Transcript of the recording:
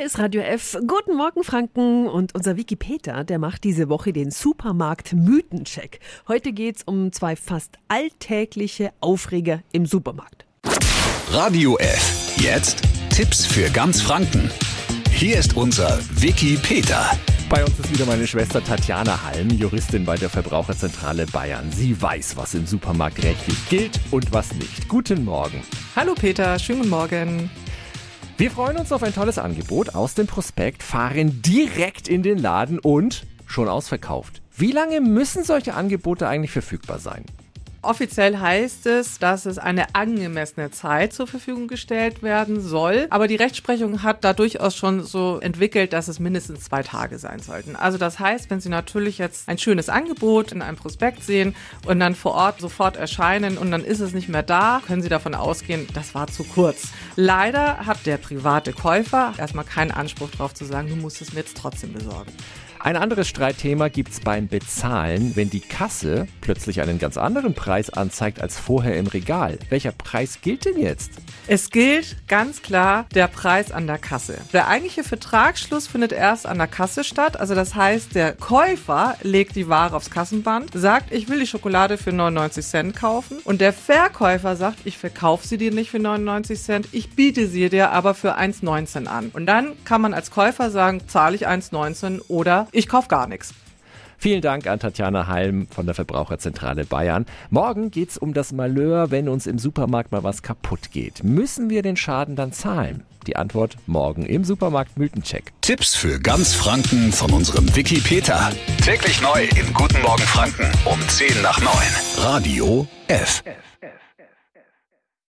Hier ist Radio F. Guten Morgen, Franken. Und unser Wikipedia, der macht diese Woche den Supermarkt Mythencheck. Heute geht's um zwei fast alltägliche Aufreger im Supermarkt. Radio F. Jetzt Tipps für ganz Franken. Hier ist unser Wikipedia. Bei uns ist wieder meine Schwester Tatjana Halm, Juristin bei der Verbraucherzentrale Bayern. Sie weiß, was im Supermarkt rechtlich gilt und was nicht. Guten Morgen. Hallo Peter, schönen Morgen. Wir freuen uns auf ein tolles Angebot aus dem Prospekt, fahren direkt in den Laden und schon ausverkauft. Wie lange müssen solche Angebote eigentlich verfügbar sein? Offiziell heißt es, dass es eine angemessene Zeit zur Verfügung gestellt werden soll. Aber die Rechtsprechung hat da durchaus schon so entwickelt, dass es mindestens zwei Tage sein sollten. Also das heißt, wenn Sie natürlich jetzt ein schönes Angebot in einem Prospekt sehen und dann vor Ort sofort erscheinen und dann ist es nicht mehr da, können Sie davon ausgehen, das war zu kurz. Leider hat der private Käufer erstmal keinen Anspruch darauf zu sagen, du musst es mir jetzt trotzdem besorgen. Ein anderes Streitthema gibt es beim Bezahlen, wenn die Kasse plötzlich einen ganz anderen Preis anzeigt als vorher im Regal. Welcher Preis gilt denn jetzt? Es gilt ganz klar der Preis an der Kasse. Der eigentliche Vertragsschluss findet erst an der Kasse statt. Also das heißt, der Käufer legt die Ware aufs Kassenband, sagt, ich will die Schokolade für 99 Cent kaufen. Und der Verkäufer sagt, ich verkaufe sie dir nicht für 99 Cent, ich biete sie dir aber für 1,19 an. Und dann kann man als Käufer sagen, zahle ich 1,19 oder ich kaufe gar nichts. Vielen Dank an Tatjana Halm von der Verbraucherzentrale Bayern. Morgen geht's um das Malheur, wenn uns im Supermarkt mal was kaputt geht. Müssen wir den Schaden dann zahlen? Die Antwort morgen im Supermarkt Mythencheck. Tipps für ganz Franken von unserem Wiki Peter. Täglich neu im Guten Morgen Franken um 10 nach 9. Radio F. F.